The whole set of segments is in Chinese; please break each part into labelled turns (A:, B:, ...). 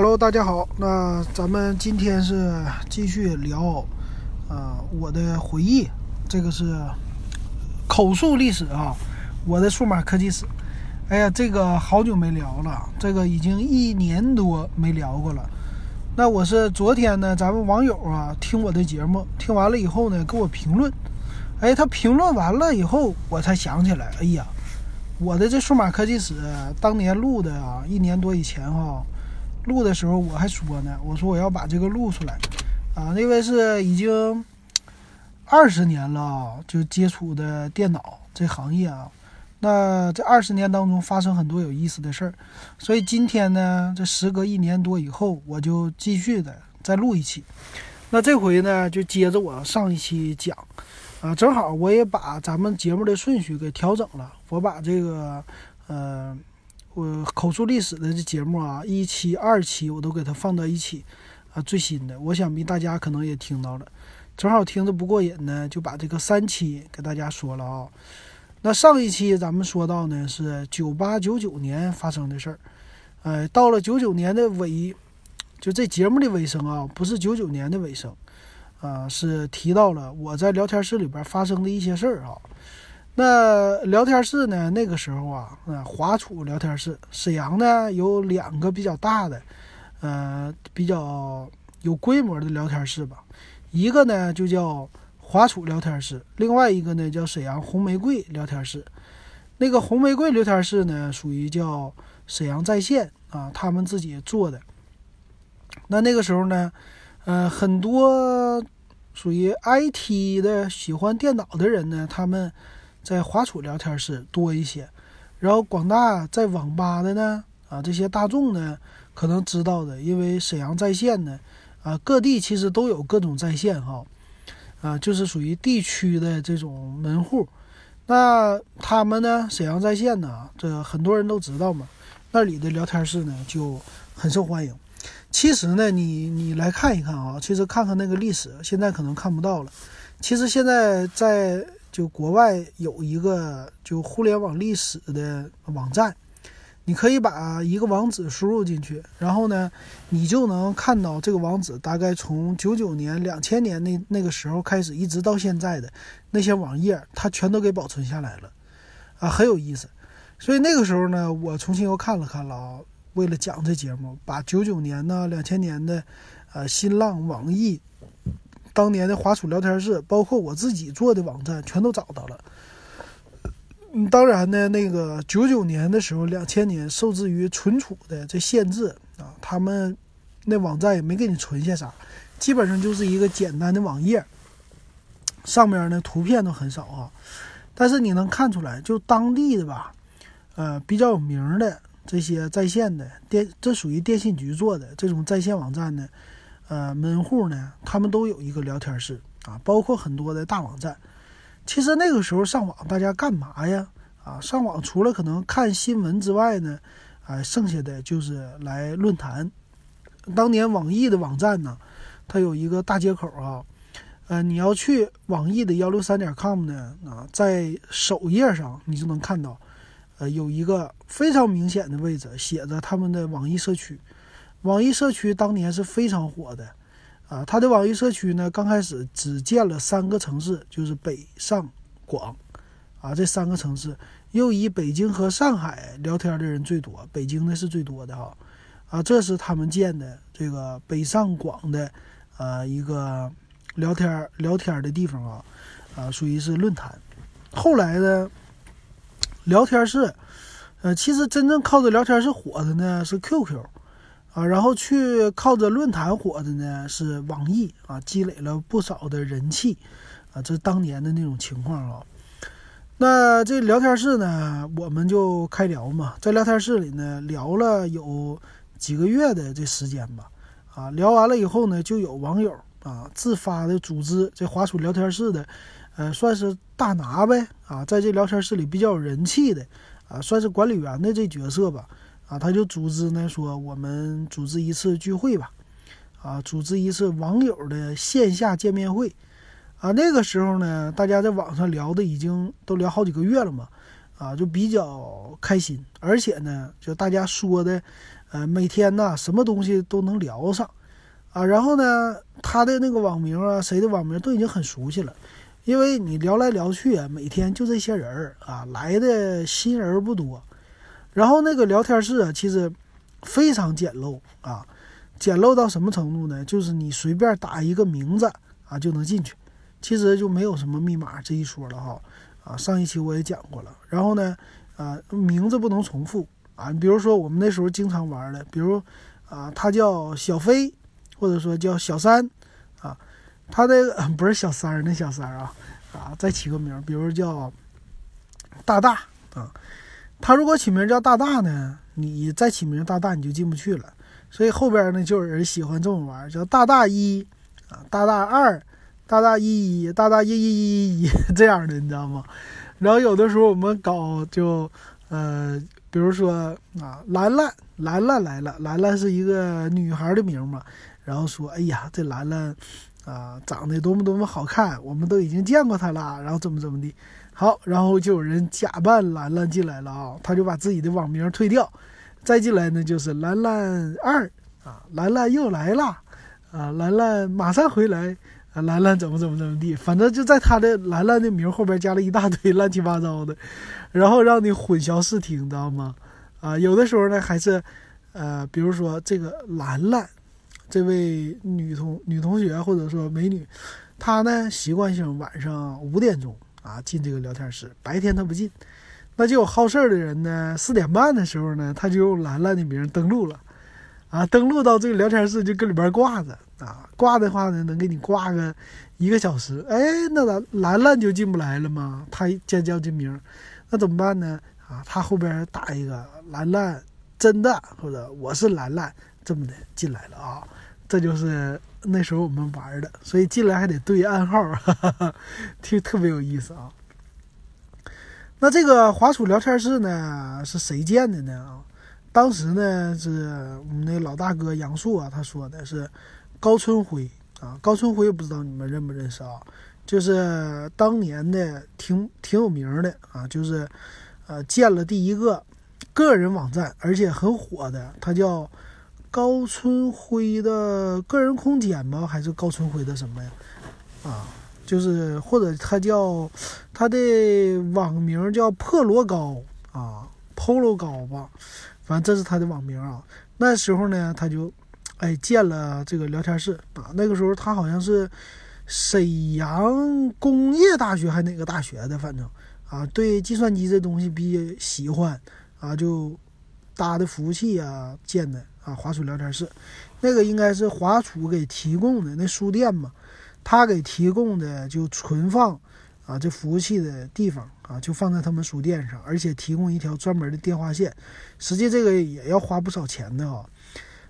A: Hello，大家好。那咱们今天是继续聊，呃，我的回忆。这个是口述历史啊，我的数码科技史。哎呀，这个好久没聊了，这个已经一年多没聊过了。那我是昨天呢，咱们网友啊听我的节目，听完了以后呢，给我评论。哎，他评论完了以后，我才想起来，哎呀，我的这数码科技史当年录的啊，一年多以前哈。录的时候我还说呢，我说我要把这个录出来，啊，因为是已经二十年了，就接触的电脑这行业啊，那这二十年当中发生很多有意思的事儿，所以今天呢，这时隔一年多以后，我就继续的再录一期，那这回呢就接着我上一期讲，啊，正好我也把咱们节目的顺序给调整了，我把这个，呃。我口述历史的这节目啊，一期、二期我都给它放到一起，啊，最新的，我想必大家可能也听到了，正好听着不过瘾呢，就把这个三期给大家说了啊。那上一期咱们说到呢是九八九九年发生的事儿，呃，到了九九年的尾，就这节目的尾声啊，不是九九年的尾声，啊，是提到了我在聊天室里边发生的一些事儿啊。那聊天室呢？那个时候啊，啊，华储聊天室，沈阳呢有两个比较大的，呃，比较有规模的聊天室吧。一个呢就叫华储聊天室，另外一个呢叫沈阳红玫瑰聊天室。那个红玫瑰聊天室呢，属于叫沈阳在线啊，他们自己做的。那那个时候呢，呃，很多属于 IT 的喜欢电脑的人呢，他们。在华储聊天室多一些，然后广大在网吧的呢，啊，这些大众呢可能知道的，因为沈阳在线呢，啊，各地其实都有各种在线哈，啊，就是属于地区的这种门户，那他们呢，沈阳在线呢，这很多人都知道嘛，那里的聊天室呢就很受欢迎。其实呢，你你来看一看啊，其实看看那个历史，现在可能看不到了。其实现在在。就国外有一个就互联网历史的网站，你可以把一个网址输入进去，然后呢，你就能看到这个网址大概从九九年、两千年那那个时候开始，一直到现在的那些网页，它全都给保存下来了，啊，很有意思。所以那个时候呢，我重新又看了看了啊，为了讲这节目，把九九年呢、两千年的，呃，新浪、网易。当年的华储聊天室，包括我自己做的网站，全都找到了。嗯，当然呢，那个九九年的时候，两千年受制于存储的这限制啊，他们那网站也没给你存下啥，基本上就是一个简单的网页，上面呢图片都很少啊。但是你能看出来，就当地的吧，呃，比较有名的这些在线的电，这属于电信局做的这种在线网站呢。呃，门户呢，他们都有一个聊天室啊，包括很多的大网站。其实那个时候上网，大家干嘛呀？啊，上网除了可能看新闻之外呢，啊，剩下的就是来论坛。当年网易的网站呢，它有一个大接口啊，呃，你要去网易的幺六三点 com 呢，啊，在首页上你就能看到，呃，有一个非常明显的位置，写着他们的网易社区。网易社区当年是非常火的，啊，它的网易社区呢，刚开始只建了三个城市，就是北上广，啊，这三个城市又以北京和上海聊天的人最多，北京的是最多的哈，啊，这是他们建的这个北上广的，呃，一个聊天聊天的地方啊，啊，属于是论坛。后来呢，聊天室，呃，其实真正靠着聊天室火的呢是 QQ。啊，然后去靠着论坛火的呢是网易啊，积累了不少的人气啊，这当年的那种情况啊。那这聊天室呢，我们就开聊嘛，在聊天室里呢聊了有几个月的这时间吧。啊，聊完了以后呢，就有网友啊自发的组织这华储聊天室的，呃，算是大拿呗啊，在这聊天室里比较有人气的啊，算是管理员的这角色吧。啊，他就组织呢，说我们组织一次聚会吧，啊，组织一次网友的线下见面会，啊，那个时候呢，大家在网上聊的已经都聊好几个月了嘛，啊，就比较开心，而且呢，就大家说的，呃，每天呢什么东西都能聊上，啊，然后呢他的那个网名啊，谁的网名都已经很熟悉了，因为你聊来聊去啊，每天就这些人儿啊，来的新人不多，然后那个聊天室啊，其实非常简陋啊，简陋到什么程度呢？就是你随便打一个名字啊就能进去，其实就没有什么密码这一说了哈，啊，上一期我也讲过了，然后呢，啊，名字不能重复。啊，比如说我们那时候经常玩的，比如，啊，他叫小飞，或者说叫小三，啊，他那个 不是小三儿，那小三儿啊，啊，再起个名，比如叫大大啊，他如果起名叫大大呢，你再起名大大你就进不去了，所以后边呢就有人喜欢这么玩，叫大大一啊，大大二，大大一一，大大一一一一 这样的，你知道吗？然后有的时候我们搞就，呃。比如说啊，兰兰，兰兰来了，兰兰是一个女孩的名嘛。然后说，哎呀，这兰兰啊，长得多么多么好看，我们都已经见过她了。然后怎么怎么地，好，然后就有人假扮兰兰进来了啊，他就把自己的网名退掉，再进来呢就是兰兰二啊，兰兰又来了啊，兰兰马上回来啊，兰兰怎么怎么怎么地，反正就在他的兰兰的名后边加了一大堆乱七八糟的。然后让你混淆视听，知道吗？啊，有的时候呢，还是，呃，比如说这个兰兰，这位女同女同学或者说美女，她呢习惯性晚上五点钟啊进这个聊天室，白天他不进。那就有好事儿的人呢，四点半的时候呢，他就用兰兰的名登录了，啊，登录到这个聊天室就跟里边挂着啊，挂的话呢，能给你挂个一个小时。哎，那兰兰兰就进不来了吗？他尖叫这名。那怎么办呢？啊，他后边打一个兰兰，真的或者我是兰兰这么的进来了啊，这就是那时候我们玩的，所以进来还得对暗号，哈哈哈，特特别有意思啊。那这个华储聊天室呢，是谁建的呢？啊，当时呢是我们那老大哥杨树啊，他说的是高春辉啊，高春辉不知道你们认不认识啊？就是当年的挺挺有名的啊，就是，呃，建了第一个个人网站，而且很火的，他叫高春辉的个人空间吗？还是高春辉的什么呀？啊，就是或者他叫他的网名叫破罗高啊，polo 高吧，反正这是他的网名啊。那时候呢，他就哎建了这个聊天室啊，那个时候他好像是。沈阳工业大学还哪个大学的？反正啊，对计算机这东西比较喜欢啊，就搭的服务器啊，建的啊，华储聊天室，那个应该是华储给提供的那书店嘛，他给提供的就存放啊这服务器的地方啊，就放在他们书店上，而且提供一条专门的电话线，实际这个也要花不少钱的啊。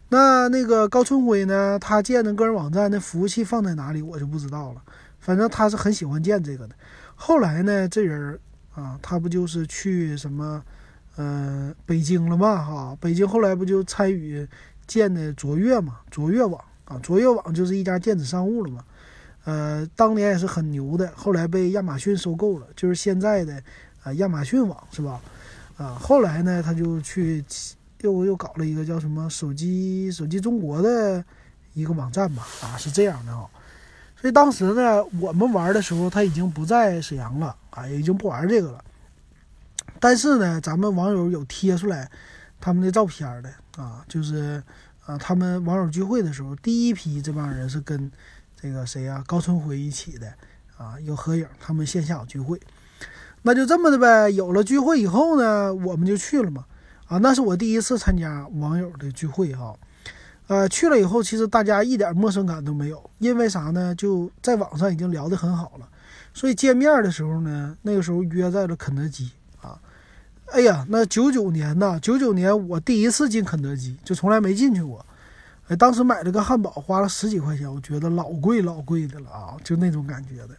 A: 那那个高春辉呢？他建的个人网站的服务器放在哪里，我就不知道了。反正他是很喜欢建这个的。后来呢，这人啊，他不就是去什么，呃，北京了嘛？哈，北京后来不就参与建的卓越嘛？卓越网啊，卓越网就是一家电子商务了嘛。呃，当年也是很牛的，后来被亚马逊收购了，就是现在的啊亚马逊网是吧？啊，后来呢，他就去。又又搞了一个叫什么手机手机中国的一个网站吧，啊，是这样的啊，所以当时呢，我们玩的时候他已经不在沈阳了啊，也已经不玩这个了。但是呢，咱们网友有贴出来他们的照片的啊，就是啊，他们网友聚会的时候，第一批这帮人是跟这个谁呀，高春辉一起的啊，有合影，他们线下有聚会，那就这么的呗。有了聚会以后呢，我们就去了嘛。啊，那是我第一次参加网友的聚会哈，呃，去了以后，其实大家一点陌生感都没有，因为啥呢？就在网上已经聊得很好了，所以见面的时候呢，那个时候约在了肯德基啊。哎呀，那九九年呢，九九年我第一次进肯德基，就从来没进去过。哎，当时买了个汉堡，花了十几块钱，我觉得老贵老贵的了啊，就那种感觉的。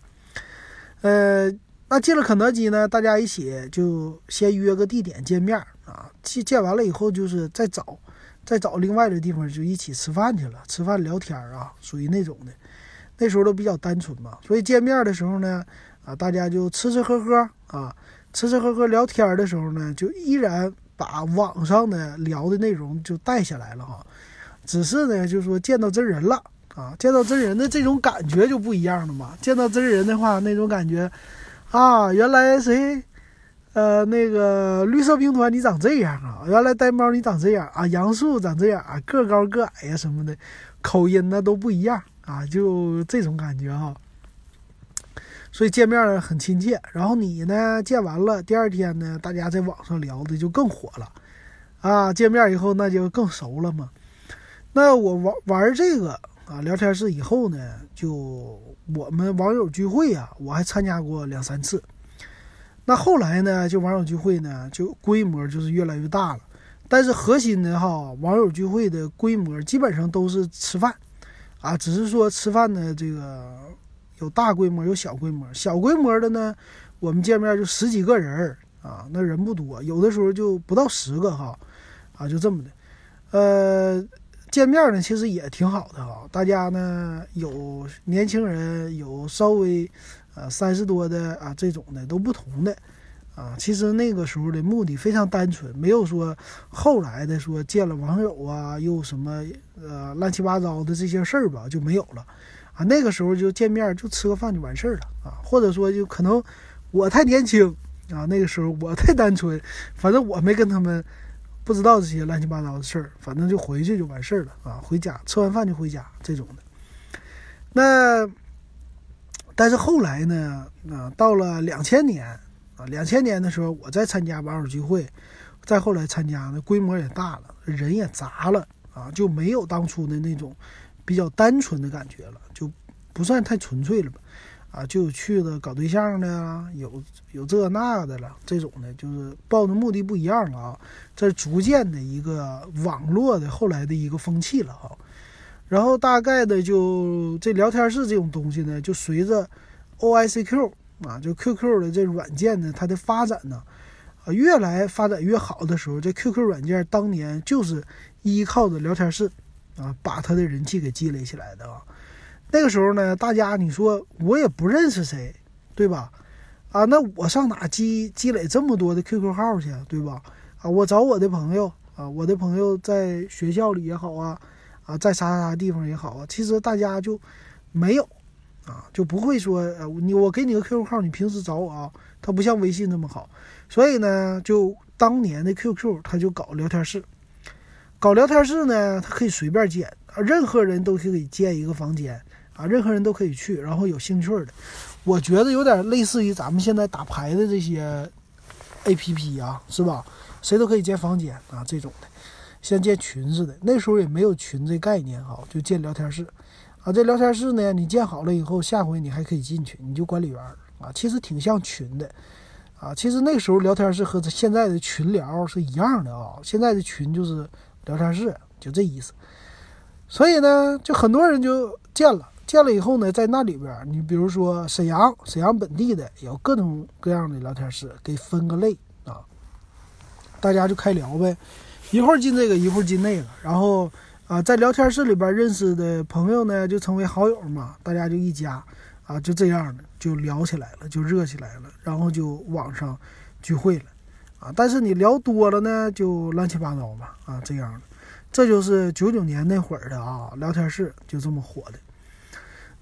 A: 呃，那进了肯德基呢，大家一起就先约个地点见面。啊，见见完了以后，就是再找，再找另外的地方就一起吃饭去了，吃饭聊天啊，属于那种的。那时候都比较单纯嘛，所以见面的时候呢，啊，大家就吃吃喝喝啊，吃吃喝喝聊天的时候呢，就依然把网上的聊的内容就带下来了哈。只是呢，就说见到真人了啊，见到真人的这种感觉就不一样了嘛。见到真人的话，那种感觉啊，原来谁，呃，那个绿色兵团你长这样啊，原来呆猫你长这样啊，杨树长这样啊，个高个矮呀什么的，口音呢都不一样啊，就这种感觉哈。所以见面很亲切，然后你呢见完了，第二天呢，大家在网上聊的就更火了，啊，见面以后那就更熟了嘛。那我玩玩这个啊聊天室以后呢，就我们网友聚会啊，我还参加过两三次。那后来呢，就网友聚会呢，就规模就是越来越大了。但是核心的哈，网友聚会的规模基本上都是吃饭，啊，只是说吃饭的这个。有大规模，有小规模。小规模的呢，我们见面就十几个人儿啊，那人不多，有的时候就不到十个哈，啊，就这么的。呃，见面呢，其实也挺好的哈。大家呢，有年轻人，有稍微呃三十多的啊，这种的都不同的啊。其实那个时候的目的非常单纯，没有说后来的说见了网友啊，又什么呃乱七八糟的这些事儿吧，就没有了。啊，那个时候就见面就吃个饭就完事儿了啊，或者说就可能我太年轻啊，那个时候我太单纯，反正我没跟他们不知道这些乱七八糟的事儿，反正就回去就完事儿了啊，回家吃完饭就回家这种的。那但是后来呢，啊，到了两千年啊，两千年的时候我再参加网友聚会，再后来参加呢，规模也大了，人也杂了啊，就没有当初的那种。比较单纯的感觉了，就不算太纯粹了吧？啊，就有去了搞对象的，有有这那的了，这种的，就是抱的目的不一样了啊。这逐渐的一个网络的后来的一个风气了哈。然后大概的就这聊天室这种东西呢，就随着 O I C Q 啊，就 Q Q 的这软件呢，它的发展呢，啊，越来发展越好的时候，这 Q Q 软件当年就是依靠着聊天室。啊，把他的人气给积累起来的啊。那个时候呢，大家你说我也不认识谁，对吧？啊，那我上哪积积累这么多的 QQ 号去，对吧？啊，我找我的朋友啊，我的朋友在学校里也好啊，啊，在啥啥啥地方也好啊，其实大家就没有啊，就不会说呃，你我给你个 QQ 号，你平时找我啊，它不像微信那么好，所以呢，就当年的 QQ 他就搞聊天室。搞聊天室呢，它可以随便建啊，任何人都可以建一个房间啊，任何人都可以去，然后有兴趣的，我觉得有点类似于咱们现在打牌的这些 A P P 啊，是吧？谁都可以建房间啊，这种的，像建群似的。那时候也没有群这概念哈，就建聊天室啊。这聊天室呢，你建好了以后，下回你还可以进去，你就管理员啊，其实挺像群的啊。其实那时候聊天室和现在的群聊是一样的啊，现在的群就是。聊天室就这意思，所以呢，就很多人就建了，建了以后呢，在那里边，你比如说沈阳，沈阳本地的有各种各样的聊天室，给分个类啊，大家就开聊呗，一会儿进这个，一会儿进那个，然后啊，在聊天室里边认识的朋友呢，就成为好友嘛，大家就一加啊，就这样的就聊起来了，就热起来了，然后就网上聚会了。啊，但是你聊多了呢，就乱七八糟吧，啊，这样的，这就是九九年那会儿的啊，聊天室就这么火的。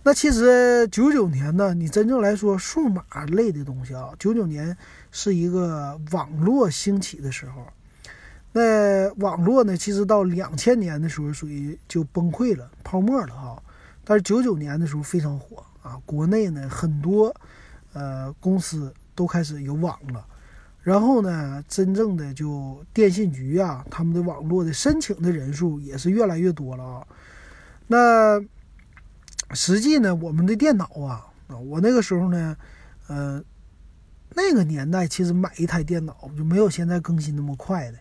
A: 那其实九九年呢，你真正来说，数码类的东西啊，九九年是一个网络兴起的时候。那网络呢，其实到两千年的时候，属于就崩溃了，泡沫了哈。但是九九年的时候非常火啊，国内呢很多呃公司都开始有网了。然后呢，真正的就电信局啊，他们的网络的申请的人数也是越来越多了啊。那实际呢，我们的电脑啊，我那个时候呢，呃，那个年代其实买一台电脑就没有现在更新那么快的，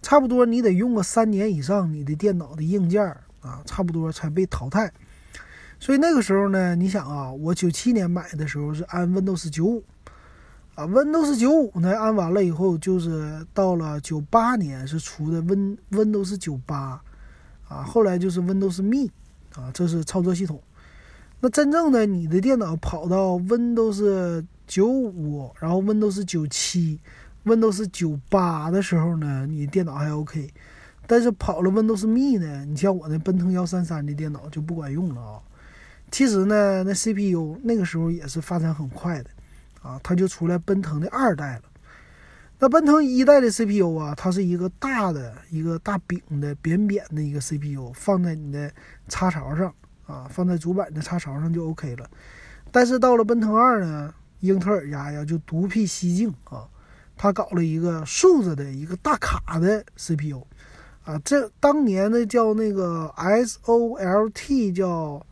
A: 差不多你得用个三年以上，你的电脑的硬件啊，差不多才被淘汰。所以那个时候呢，你想啊，我九七年买的时候是安 Windows 九五。啊，Windows 九五呢，安完了以后，就是到了九八年是出的 Win Windows 九八，啊，后来就是 Windows Me，啊，这是操作系统。那真正的你的电脑跑到 Windows 九五，然后 Windows 九七 Windows 九八的时候呢，你电脑还 OK，但是跑了 Windows Me 呢，你像我那奔腾幺三三的电脑就不管用了啊。其实呢，那 CPU 那个时候也是发展很快的啊，它就出来奔腾的二代了。那奔腾一代的 CPU 啊，它是一个大的一个大饼的扁扁的一个 CPU，放在你的插槽上啊，放在主板的插槽上就 OK 了。但是到了奔腾二呢，英特尔家呀就独辟蹊径啊，他搞了一个竖着的一个大卡的 CPU 啊，这当年的叫那个 SOLT 叫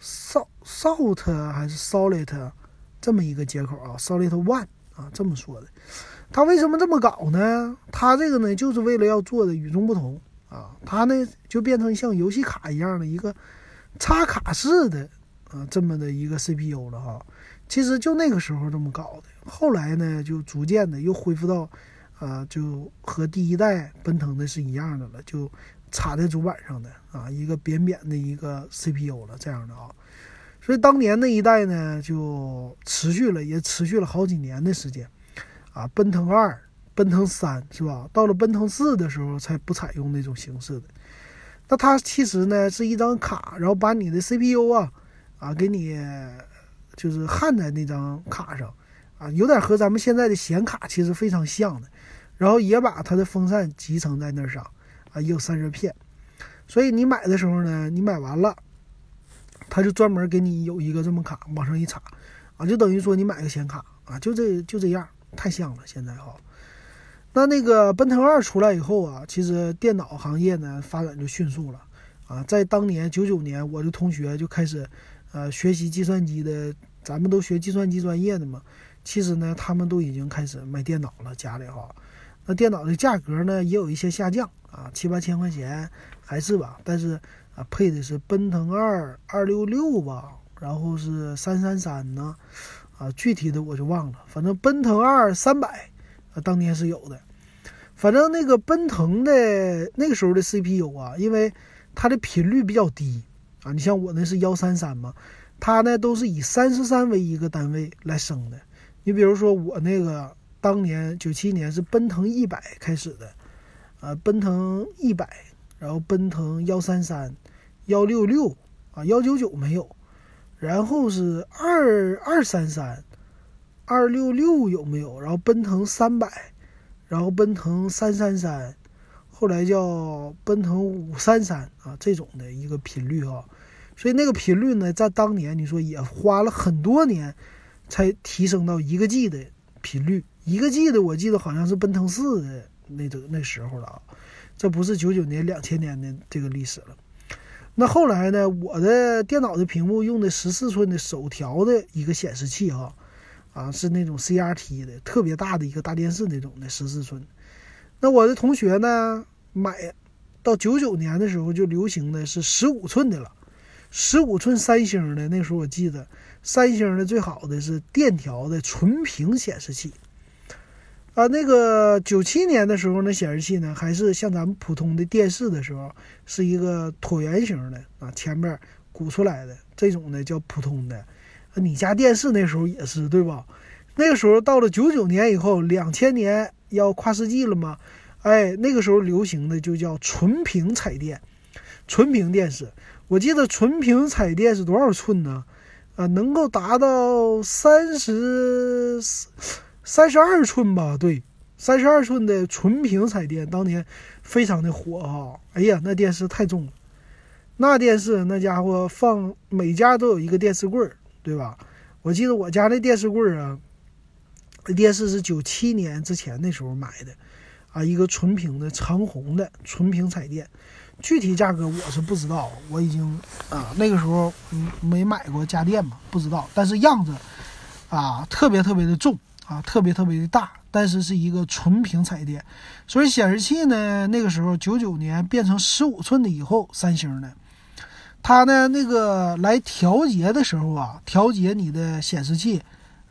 A: Salt 还是 Solid 这么一个接口啊，Solid One 啊这么说的。他为什么这么搞呢？他这个呢，就是为了要做的与众不同啊。他呢，就变成像游戏卡一样的一个插卡式的啊，这么的一个 CPU 了哈。其实就那个时候这么搞的，后来呢，就逐渐的又恢复到啊，就和第一代奔腾的是一样的了，就插在主板上的啊，一个扁扁的一个 CPU 了这样的啊。所以当年那一代呢，就持续了，也持续了好几年的时间。啊，奔腾二、奔腾三是吧？到了奔腾四的时候才不采用那种形式的。那它其实呢是一张卡，然后把你的 CPU 啊啊给你就是焊在那张卡上啊，有点和咱们现在的显卡其实非常像的。然后也把它的风扇集成在那上啊，也有散热片。所以你买的时候呢，你买完了，他就专门给你有一个这么卡往上一插啊，就等于说你买个显卡啊，就这就这样。太像了，现在哈，那那个奔腾二出来以后啊，其实电脑行业呢发展就迅速了啊。在当年九九年，我的同学就开始呃学习计算机的，咱们都学计算机专业的嘛。其实呢，他们都已经开始买电脑了，家里哈。那电脑的价格呢也有一些下降啊，七八千块钱还是吧，但是啊配的是奔腾二二六六吧，然后是三三三呢。啊，具体的我就忘了，反正奔腾二三百，啊，当年是有的。反正那个奔腾的那个时候的 CPU 啊，因为它的频率比较低啊，你像我那是幺三三嘛，它呢都是以三十三为一个单位来升的。你比如说我那个当年九七年是奔腾一百开始的，啊，奔腾一百，然后奔腾幺三三、幺六六啊，幺九九没有。然后是二二三三，二六六有没有？然后奔腾三百，然后奔腾三三三，后来叫奔腾五三三啊，这种的一个频率啊。所以那个频率呢，在当年你说也花了很多年，才提升到一个 G 的频率。一个 G 的我记得好像是奔腾四的那个那时候了啊，这不是九九年两千年的这个历史了。那后来呢？我的电脑的屏幕用的十四寸的手调的一个显示器，哈，啊，是那种 CRT 的，特别大的一个大电视那种的十四寸。那我的同学呢，买到九九年的时候就流行的是十五寸的了，十五寸三星的。那时候我记得三星的最好的是电调的纯屏显示器。啊，那个九七年的时候，那显示器呢，还是像咱们普通的电视的时候，是一个椭圆形的啊，前面鼓出来的这种呢叫普通的。你家电视那时候也是对吧？那个时候到了九九年以后，两千年要跨世纪了嘛？哎，那个时候流行的就叫纯屏彩电，纯屏电视。我记得纯屏彩电是多少寸呢？啊，能够达到三十。三十二寸吧，对，三十二寸的纯屏彩电，当年非常的火哈。哎呀，那电视太重了，那电视那家伙放每家都有一个电视柜儿，对吧？我记得我家那电视柜儿啊，电视是九七年之前那时候买的，啊，一个纯屏的长虹的纯屏彩电，具体价格我是不知道，我已经啊那个时候没买过家电嘛，不知道，但是样子啊特别特别的重。啊，特别特别的大，但是是一个纯屏彩电，所以显示器呢，那个时候九九年变成十五寸的以后，三星的，它呢那个来调节的时候啊，调节你的显示器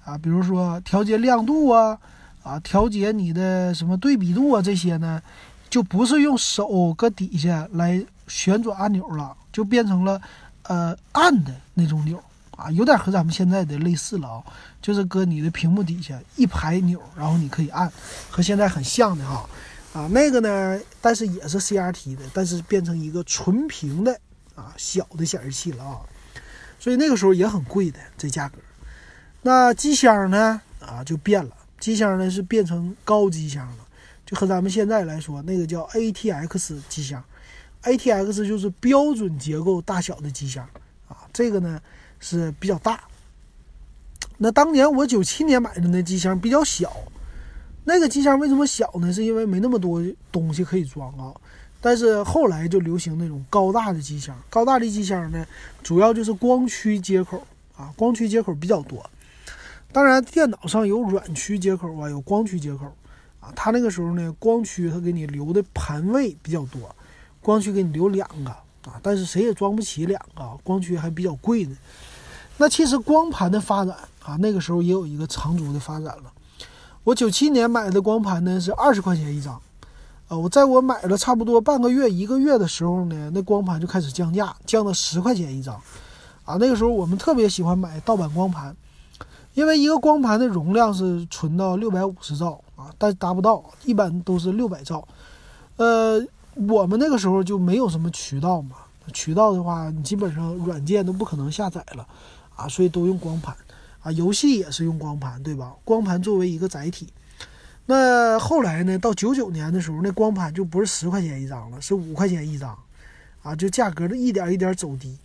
A: 啊，比如说调节亮度啊，啊调节你的什么对比度啊这些呢，就不是用手搁底下来旋转按钮了，就变成了呃按的那种钮啊，有点和咱们现在的类似了啊，就是搁你的屏幕底下一排钮，然后你可以按，和现在很像的哈。啊，那个呢，但是也是 CRT 的，但是变成一个纯屏的啊小的显示器了啊，所以那个时候也很贵的这价格。那机箱呢啊就变了，机箱呢是变成高机箱了，就和咱们现在来说那个叫 ATX 机箱，ATX 就是标准结构大小的机箱啊，这个呢是比较大。那当年我九七年买的那机箱比较小。那个机箱为什么小呢？是因为没那么多东西可以装啊。但是后来就流行那种高大的机箱，高大的机箱呢，主要就是光驱接口啊，光驱接口比较多。当然，电脑上有软驱接口啊，有光驱接口啊。它那个时候呢，光驱它给你留的盘位比较多，光驱给你留两个啊，但是谁也装不起两个，光驱还比较贵呢。那其实光盘的发展啊，那个时候也有一个长足的发展了。我九七年买的光盘呢是二十块钱一张，呃，我在我买了差不多半个月、一个月的时候呢，那光盘就开始降价，降到十块钱一张，啊，那个时候我们特别喜欢买盗版光盘，因为一个光盘的容量是存到六百五十兆啊，但达不到，一般都是六百兆，呃，我们那个时候就没有什么渠道嘛，渠道的话，你基本上软件都不可能下载了，啊，所以都用光盘。啊，游戏也是用光盘，对吧？光盘作为一个载体。那后来呢？到九九年的时候，那光盘就不是十块钱一张了，是五块钱一张，啊，就价格的一点一点走低。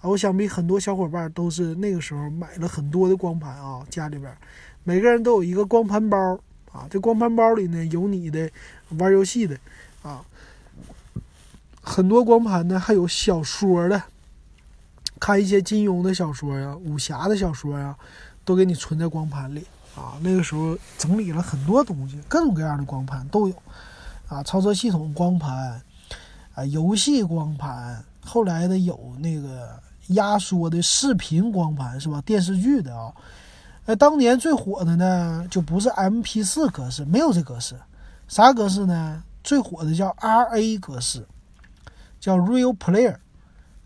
A: 啊，我想必很多小伙伴都是那个时候买了很多的光盘啊，家里边每个人都有一个光盘包啊，这光盘包里呢有你的玩游戏的啊，很多光盘呢还有小说的。看一些金庸的小说呀，武侠的小说呀，都给你存在光盘里啊。那个时候整理了很多东西，各种各样的光盘都有啊。操作系统光盘啊，游戏光盘，后来的有那个压缩的视频光盘是吧？电视剧的啊。呃，当年最火的呢，就不是 MP4 格式，没有这格式，啥格式呢？最火的叫 RA 格式，叫 Real Player。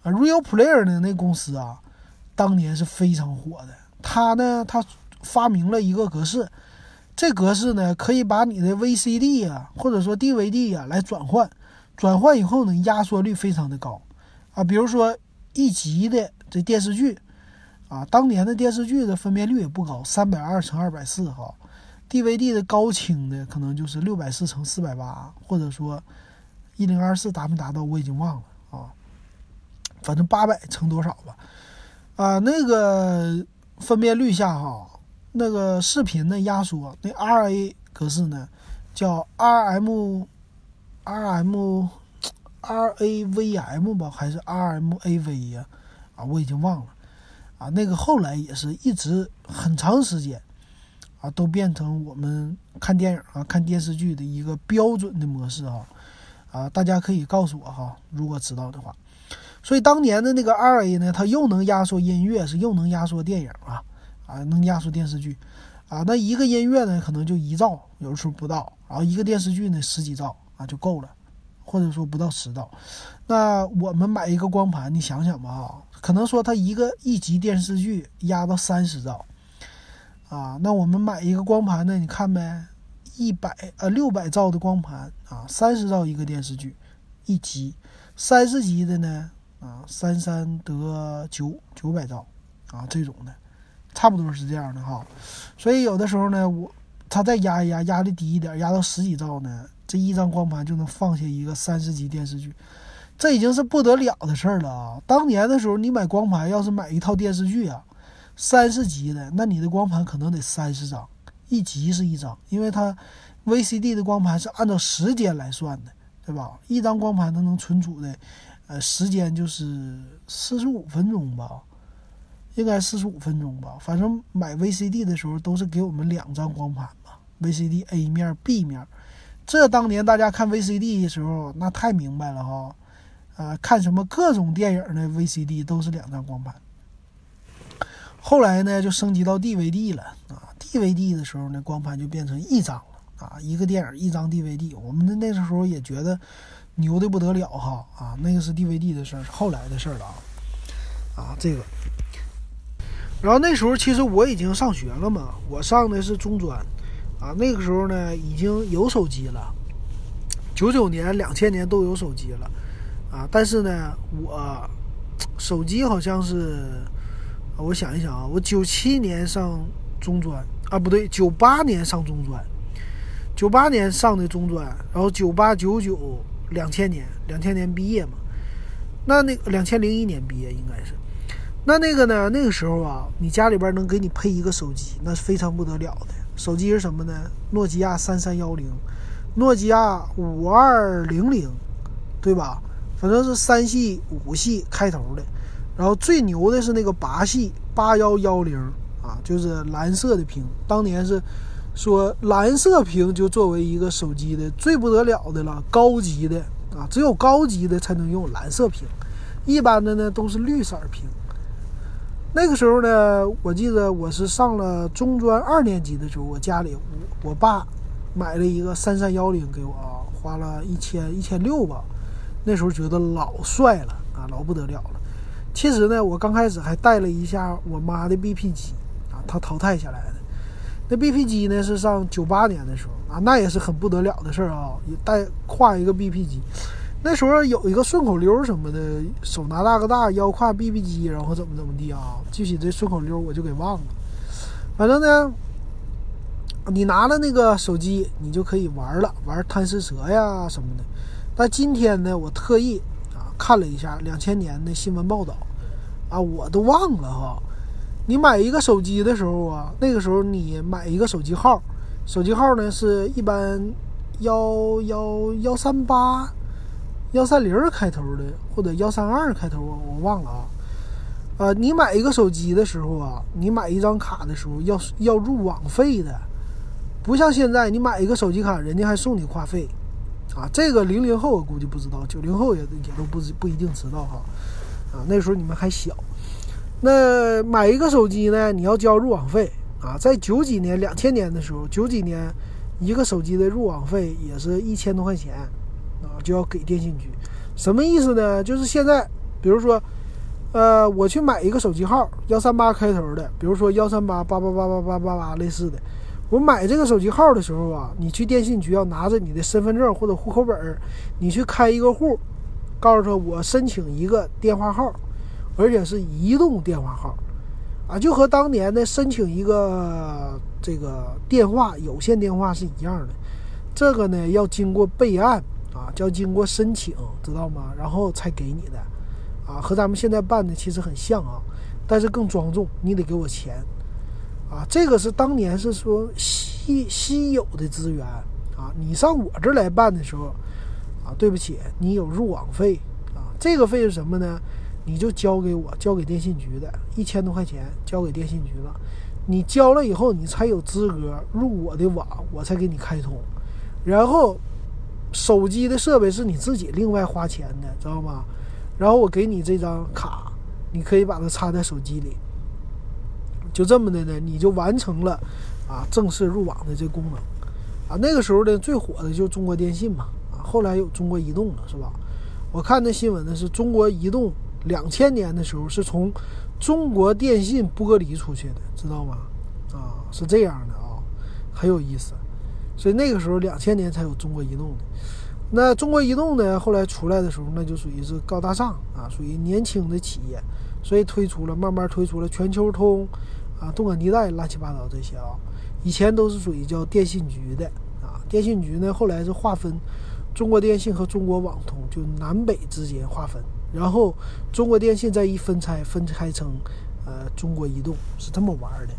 A: 啊，Real Player 呢？那公司啊，当年是非常火的。他呢，他发明了一个格式，这格式呢，可以把你的 VCD 啊，或者说 DVD 啊来转换，转换以后呢，压缩率非常的高啊。比如说一集的这电视剧啊，当年的电视剧的分辨率也不高，三百二乘二百四哈。DVD 的高清的可能就是六百四乘四百八，或者说一零二四达没达到，我已经忘了啊。反正八百乘多少吧，啊，那个分辨率下哈，那个视频的压缩，那 RA 格式呢，叫 RM，RM，RAVM 吧，还是 RMAV 呀？啊，我已经忘了，啊，那个后来也是一直很长时间，啊，都变成我们看电影啊、看电视剧的一个标准的模式哈，啊，大家可以告诉我哈，如果知道的话。所以当年的那个二 A 呢，它又能压缩音乐，是又能压缩电影啊，啊，能压缩电视剧，啊，那一个音乐呢，可能就一兆，有的时候不到，然后一个电视剧呢十几兆啊就够了，或者说不到十兆。那我们买一个光盘，你想想吧，啊，可能说它一个一集电视剧压到三十兆，啊，那我们买一个光盘呢，你看呗，一百呃六百兆的光盘啊，三十兆一个电视剧一集，三十集的呢？啊，三三得九九百兆，啊，这种的，差不多是这样的哈。所以有的时候呢，我它再压一压，压的低一点，压到十几兆呢，这一张光盘就能放下一个三十集电视剧，这已经是不得了的事儿了啊！当年的时候，你买光盘，要是买一套电视剧啊，三十集的，那你的光盘可能得三十张，一集是一张，因为它 VCD 的光盘是按照时间来算的，对吧？一张光盘它能存储的。呃，时间就是四十五分钟吧，应该四十五分钟吧。反正买 VCD 的时候都是给我们两张光盘嘛，VCD A 面、B 面。这当年大家看 VCD 的时候，那太明白了哈。啊，看什么各种电影的 VCD 都是两张光盘。后来呢，就升级到 DVD 了啊。DVD 的时候呢，光盘就变成一张了啊，一个电影一张 DVD。我们的那时候也觉得。牛的不得了哈啊，那个是 DVD 的事儿，是后来的事儿了啊。啊，这个然后那时候其实我已经上学了嘛，我上的是中专，啊，那个时候呢已经有手机了，九九年、两千年都有手机了，啊，但是呢我手机好像是，我想一想啊，我九七年上中专啊，不对，九八年上中专，九八年上的中专，然后九八、九九、两千年，两千年毕业嘛，那那两千零一年毕业应该是。那那个呢？那个时候啊，你家里边能给你配一个手机，那是非常不得了的。手机是什么呢？诺基亚三三幺零，诺基亚五二零零，对吧？反正是三系、五系开头的。然后最牛的是那个八系八幺幺零啊，就是蓝色的屏。当年是说蓝色屏就作为一个手机的最不得了的了，高级的啊，只有高级的才能用蓝色屏，一般的呢都是绿色屏。那个时候呢，我记得我是上了中专二年级的时候，我家里我我爸买了一个三三幺零给我啊，花了一千一千六吧。那时候觉得老帅了啊，老不得了了。其实呢，我刚开始还带了一下我妈的 BP 机啊，她淘汰下来的。那 BP 机呢是上九八年的时候啊，那也是很不得了的事儿啊，也带挎一个 BP 机。那时候有一个顺口溜什么的，手拿大哥大，腰挎 BB 机，然后怎么怎么地啊？具体这顺口溜我就给忘了。反正呢，你拿了那个手机，你就可以玩了，玩贪吃蛇呀什么的。但今天呢，我特意啊看了一下两千年的新闻报道，啊，我都忘了哈。你买一个手机的时候啊，那个时候你买一个手机号，手机号呢是一般幺幺幺三八。幺三零开头的，或者幺三二开头，我我忘了啊。呃，你买一个手机的时候啊，你买一张卡的时候要要入网费的，不像现在你买一个手机卡，人家还送你话费啊。这个零零后我估计不知道，九零后也也都不不一定知道哈。啊，那时候你们还小。那买一个手机呢，你要交入网费啊。在九几年、两千年的时候，九几年一个手机的入网费也是一千多块钱。啊，就要给电信局，什么意思呢？就是现在，比如说，呃，我去买一个手机号，幺三八开头的，比如说幺三八八八八八八八八类似的，我买这个手机号的时候啊，你去电信局要拿着你的身份证或者户口本，你去开一个户，告诉他我申请一个电话号，而且是移动电话号，啊，就和当年的申请一个这个电话有线电话是一样的，这个呢要经过备案。啊，叫经过申请，知道吗？然后才给你的，啊，和咱们现在办的其实很像啊，但是更庄重，你得给我钱，啊，这个是当年是说稀稀有的资源啊，你上我这儿来办的时候，啊，对不起，你有入网费啊，这个费是什么呢？你就交给我，交给电信局的，一千多块钱交给电信局了，你交了以后，你才有资格入我的网，我才给你开通，然后。手机的设备是你自己另外花钱的，知道吗？然后我给你这张卡，你可以把它插在手机里，就这么的呢，你就完成了啊正式入网的这功能啊。那个时候呢，最火的就是中国电信嘛啊，后来有中国移动了，是吧？我看那新闻呢，是中国移动两千年的时候是从中国电信剥离出去的，知道吗？啊，是这样的啊，很有意思。所以那个时候，两千年才有中国移动的。那中国移动呢，后来出来的时候，那就属于是高大上啊，属于年轻的企业，所以推出了，慢慢推出了全球通，啊，动感地带，乱七八糟这些啊。以前都是属于叫电信局的啊，电信局呢，后来是划分中国电信和中国网通，就南北之间划分，然后中国电信再一分拆，分拆成呃中国移动，是这么玩的。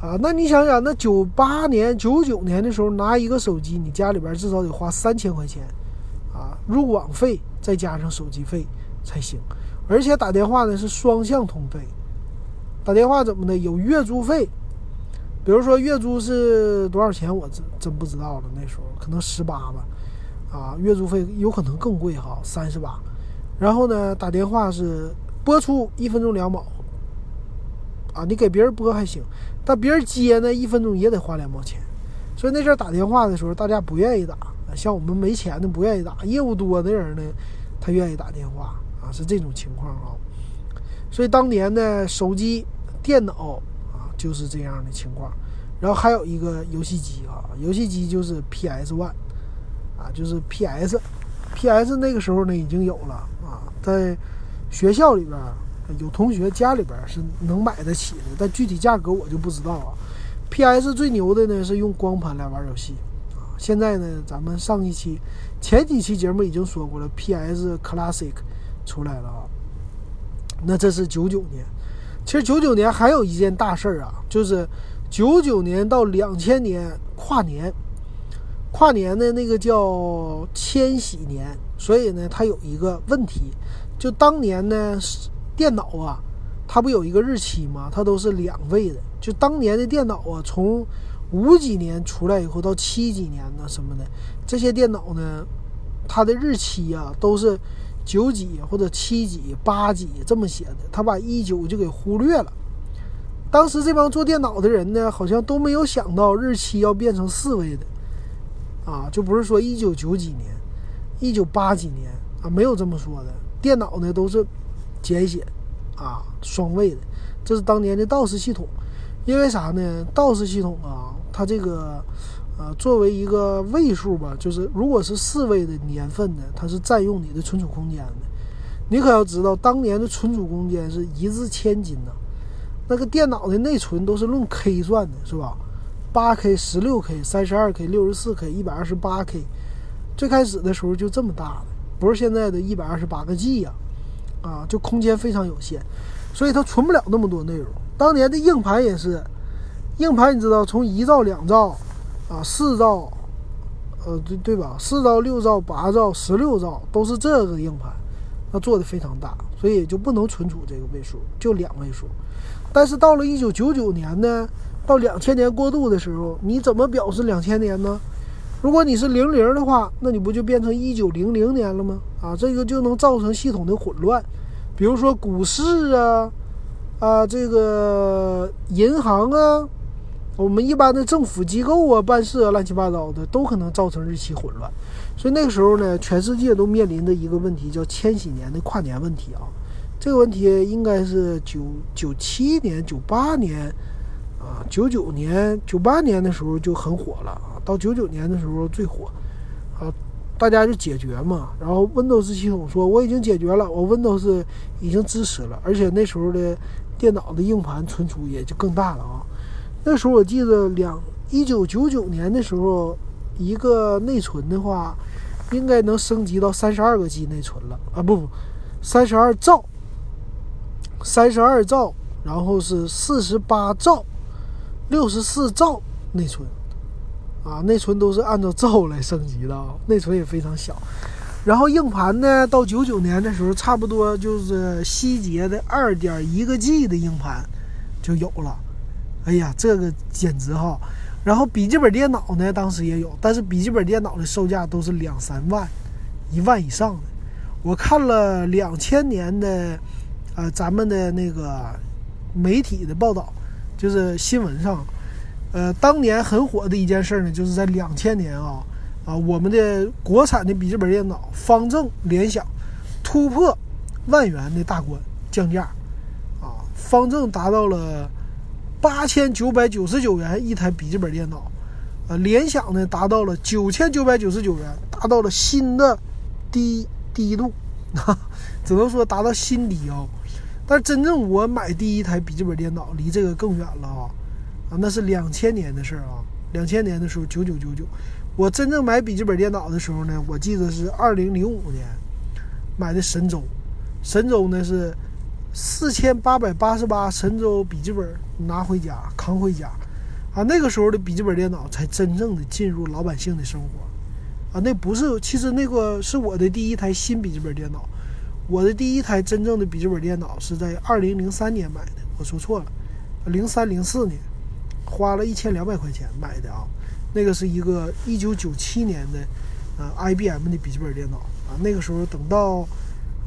A: 啊，那你想想，那九八年、九九年的时候，拿一个手机，你家里边至少得花三千块钱，啊，入网费再加上手机费才行，而且打电话呢是双向通费，打电话怎么的有月租费，比如说月租是多少钱，我真真不知道了，那时候可能十八吧，啊，月租费有可能更贵哈，三十八，然后呢打电话是拨出一分钟两毛。啊，你给别人拨还行，但别人接呢，一分钟也得花两毛钱。所以那阵打电话的时候，大家不愿意打。像我们没钱的不愿意打，业务多的人呢，他愿意打电话啊，是这种情况啊。所以当年呢，手机电脑啊就是这样的情况。然后还有一个游戏机啊，游戏机就是 PS One 啊，就是 PS，PS 那个时候呢已经有了，在学校里边有同学家里边是能买得起的，但具体价格我就不知道啊。PS 最牛的呢是用光盘来玩游戏啊。现在呢，咱们上一期、前几期节目已经说过了，PS Classic 出来了啊。那这是九九年，其实九九年还有一件大事儿啊，就是九九年到两千年跨年，跨年的那个叫千禧年，所以呢，它有一个问题，就当年呢，电脑啊。它不有一个日期吗？它都是两位的。就当年的电脑啊，从五几年出来以后到七几年呢什么的，这些电脑呢，它的日期啊都是九几或者七几、八几这么写的。他把一九就给忽略了。当时这帮做电脑的人呢，好像都没有想到日期要变成四位的啊，就不是说一九九几年、一九八几年啊，没有这么说的。电脑呢都是简写。啊，双位的，这是当年的 DOS 系统。因为啥呢？DOS 系统啊，它这个呃，作为一个位数吧，就是如果是四位的年份呢，它是占用你的存储空间的。你可要知道，当年的存储空间是一掷千金呐。那个电脑的内存都是论 K 算的，是吧？八 K、十六 K、三十二 K、六十四 K、一百二十八 K，最开始的时候就这么大的，不是现在的一百二十八个 G 呀。啊，就空间非常有限，所以它存不了那么多内容。当年的硬盘也是，硬盘你知道，从一兆、两兆，啊，四兆，呃，对对吧？四兆、六兆、八兆、十六兆都是这个硬盘，它做的非常大，所以就不能存储这个位数，就两位数。但是到了一九九九年呢，到两千年过渡的时候，你怎么表示两千年呢？如果你是零零的话，那你不就变成一九零零年了吗？啊，这个就能造成系统的混乱，比如说股市啊，啊，这个银行啊，我们一般的政府机构啊，办事啊，乱七八糟的都可能造成日期混乱。所以那个时候呢，全世界都面临的一个问题叫千禧年的跨年问题啊。这个问题应该是九九七年、九八年啊，九九年、九八年的时候就很火了啊。到九九年的时候最火，啊，大家就解决嘛。然后 Windows 系统说我已经解决了，我 Windows 已经支持了，而且那时候的电脑的硬盘存储也就更大了啊。那时候我记得两一九九九年的时候，一个内存的话，应该能升级到三十二个 G 内存了啊，不不，三十二兆，三十二兆，然后是四十八兆，六十四兆内存。啊，内存都是按照兆来升级的啊，内存也非常小。然后硬盘呢，到九九年的时候，差不多就是希捷的二点一个 G 的硬盘就有了。哎呀，这个简直哈！然后笔记本电脑呢，当时也有，但是笔记本电脑的售价都是两三万、一万以上的。我看了两千年的，呃，咱们的那个媒体的报道，就是新闻上。呃，当年很火的一件事呢，就是在两千年啊啊，我们的国产的笔记本电脑方正、联想突破万元的大关，降价啊，方正达到了八千九百九十九元一台笔记本电脑，呃，联想呢达到了九千九百九十九元，达到了新的低低度，只能说达到新低哦。但真正我买第一台笔记本电脑，离这个更远了啊。啊，那是两千年的事儿啊！两千年的时候，九九九九，我真正买笔记本电脑的时候呢，我记得是二零零五年买的神州，神州呢是四千八百八十八，神州笔记本拿回家扛回家，啊，那个时候的笔记本电脑才真正的进入老百姓的生活，啊，那不是，其实那个是我的第一台新笔记本电脑，我的第一台真正的笔记本电脑是在二零零三年买的，我说错了，零三零四年。花了一千两百块钱买的啊，那个是一个一九九七年的，呃，IBM 的笔记本电脑啊。那个时候等到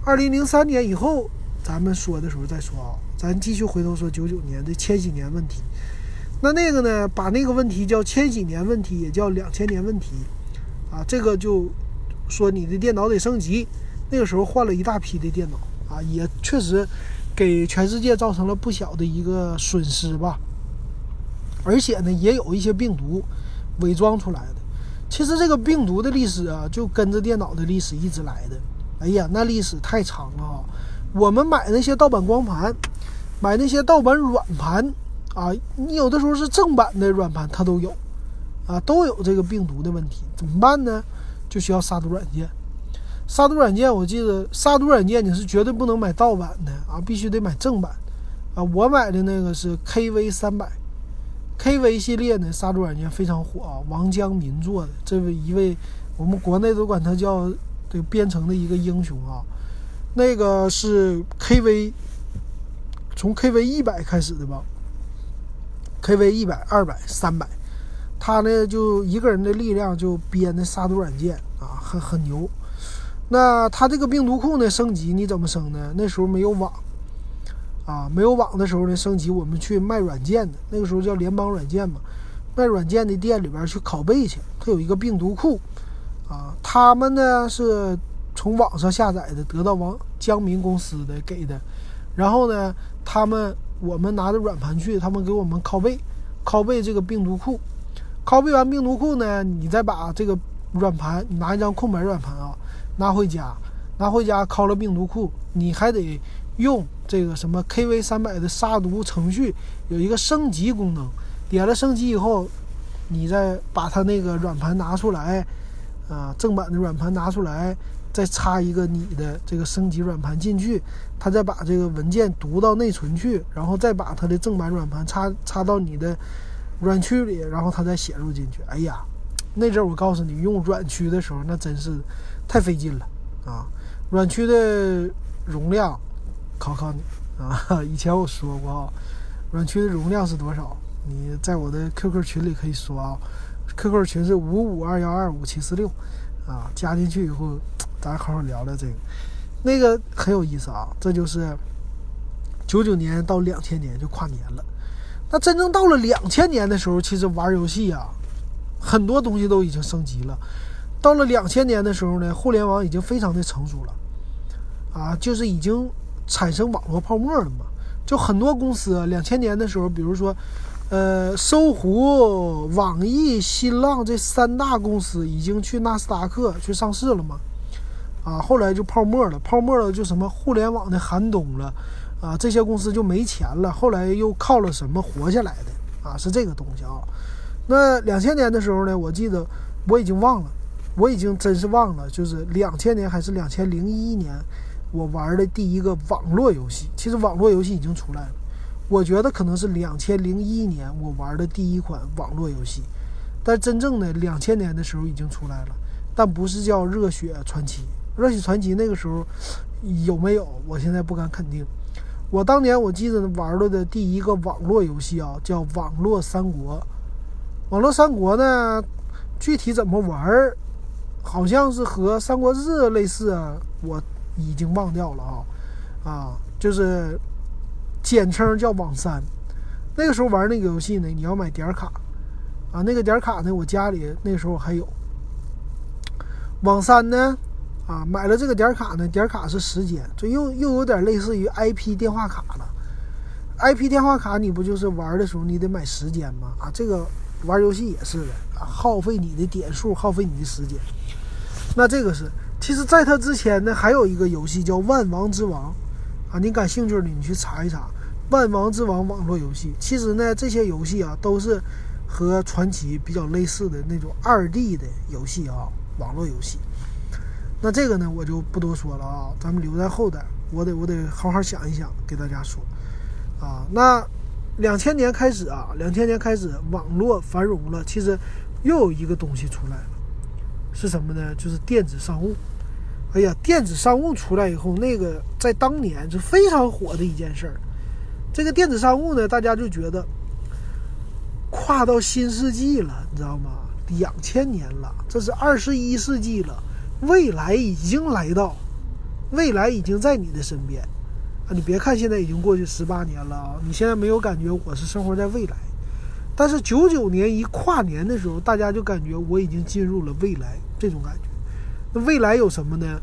A: 二零零三年以后，咱们说的时候再说啊。咱继续回头说九九年的千禧年问题。那那个呢，把那个问题叫千禧年问题，也叫两千年问题啊。这个就说你的电脑得升级。那个时候换了一大批的电脑啊，也确实给全世界造成了不小的一个损失吧。而且呢，也有一些病毒伪装出来的。其实这个病毒的历史啊，就跟着电脑的历史一直来的。哎呀，那历史太长了啊！我们买那些盗版光盘，买那些盗版软盘啊，你有的时候是正版的软盘，它都有啊，都有这个病毒的问题。怎么办呢？就需要杀毒软件。杀毒软件，我记得杀毒软件你是绝对不能买盗版的啊，必须得买正版啊。我买的那个是 KV 三百。KV 系列呢，杀毒软件非常火啊，王江民做的，这位一位我们国内都管他叫这个编程的一个英雄啊。那个是 KV，从 KV 一百开始的吧？KV 一百、二百、三百，他呢就一个人的力量就编的杀毒软件啊，很很牛。那他这个病毒库呢升级你怎么升呢？那时候没有网。啊，没有网的时候呢，升级我们去卖软件的，那个时候叫联邦软件嘛，卖软件的店里边去拷贝去，它有一个病毒库，啊，他们呢是从网上下载的，得到王江民公司的给的，然后呢，他们我们拿着软盘去，他们给我们拷贝，拷贝这个病毒库，拷贝完病毒库呢，你再把这个软盘，你拿一张空白软盘啊，拿回家，拿回家拷了病毒库，你还得。用这个什么 KV 三百的杀毒程序有一个升级功能，点了升级以后，你再把它那个软盘拿出来，啊，正版的软盘拿出来，再插一个你的这个升级软盘进去，它再把这个文件读到内存去，然后再把它的正版软盘插插到你的软驱里，然后它再写入进去。哎呀，那阵儿我告诉你，用软驱的时候那真是太费劲了啊！软驱的容量。考考你啊！以前我说过啊，软驱的容量是多少？你在我的 QQ 群里可以说啊，QQ 群是五五二幺二五七四六啊，加进去以后，咱好好聊聊这个，那个很有意思啊。这就是九九年到两千年就跨年了，那真正到了两千年的时候，其实玩游戏啊，很多东西都已经升级了。到了两千年的时候呢，互联网已经非常的成熟了啊，就是已经。产生网络泡沫了嘛？就很多公司，两千年的时候，比如说，呃，搜狐、网易、新浪这三大公司已经去纳斯达克去上市了嘛？啊，后来就泡沫了，泡沫了就什么互联网的寒冬了，啊，这些公司就没钱了。后来又靠了什么活下来的？啊，是这个东西啊。那两千年的时候呢，我记得我已经忘了，我已经真是忘了，就是两千年还是两千零一年。我玩的第一个网络游戏，其实网络游戏已经出来了。我觉得可能是两千零一年我玩的第一款网络游戏，但真正的两千年的时候已经出来了，但不是叫《热血传奇》。《热血传奇》那个时候有没有？我现在不敢肯定。我当年我记得玩了的第一个网络游戏啊，叫《网络三国》。网络三国呢，具体怎么玩儿，好像是和《三国志》类似啊，我。已经忘掉了啊，啊，就是简称叫网三。那个时候玩那个游戏呢，你要买点卡啊，那个点卡呢，我家里那时候还有。网三呢，啊，买了这个点卡呢，点卡是时间，这又又有点类似于 IP 电话卡了。IP 电话卡你不就是玩的时候你得买时间吗？啊，这个玩游戏也是的，啊耗费你的点数，耗费你的时间。那这个是。其实，在它之前呢，还有一个游戏叫《万王之王》，啊，你感兴趣的你去查一查《万王之王》网络游戏。其实呢，这些游戏啊，都是和传奇比较类似的那种二 D 的游戏啊，网络游戏。那这个呢，我就不多说了啊，咱们留在后代，我得我得好好想一想，给大家说。啊，那两千年开始啊，两千年开始网络繁荣了，其实又有一个东西出来了。是什么呢？就是电子商务。哎呀，电子商务出来以后，那个在当年是非常火的一件事儿。这个电子商务呢，大家就觉得跨到新世纪了，你知道吗？两千年了，这是二十一世纪了，未来已经来到，未来已经在你的身边啊！你别看现在已经过去十八年了啊，你现在没有感觉我是生活在未来。但是九九年一跨年的时候，大家就感觉我已经进入了未来，这种感觉。那未来有什么呢？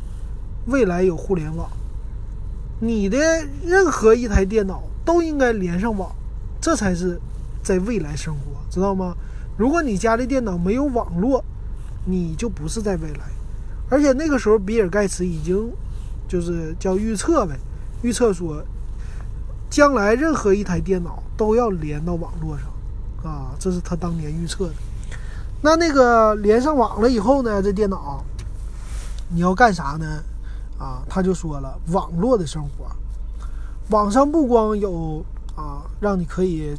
A: 未来有互联网，你的任何一台电脑都应该连上网，这才是在未来生活，知道吗？如果你家的电脑没有网络，你就不是在未来。而且那个时候，比尔盖茨已经就是叫预测呗，预测说，将来任何一台电脑都要连到网络上，啊，这是他当年预测的。那那个连上网了以后呢，这电脑你要干啥呢？啊，他就说了，网络的生活，网上不光有啊，让你可以